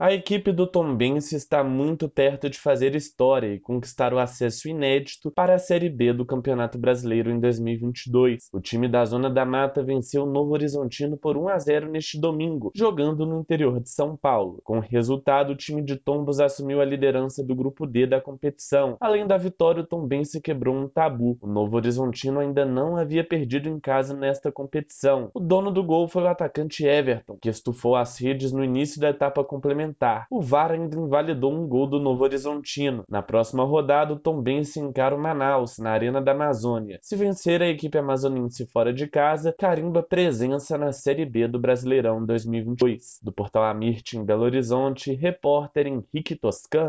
A equipe do Tombense está muito perto de fazer história e conquistar o acesso inédito para a Série B do Campeonato Brasileiro em 2022. O time da Zona da Mata venceu o Novo Horizontino por 1 a 0 neste domingo, jogando no interior de São Paulo. Com o resultado, o time de Tombos assumiu a liderança do grupo D da competição. Além da vitória, o Tombense quebrou um tabu. O Novo Horizontino ainda não havia perdido em casa nesta competição. O dono do gol foi o atacante Everton, que estufou as redes no início da etapa complementar o VAR ainda invalidou um gol do Novo Horizontino. Na próxima rodada, o Tombense encara o Manaus, na Arena da Amazônia. Se vencer a equipe amazonense fora de casa, carimba presença na Série B do Brasileirão 2022. Do Portal Amirte em Belo Horizonte, repórter Henrique Toscano.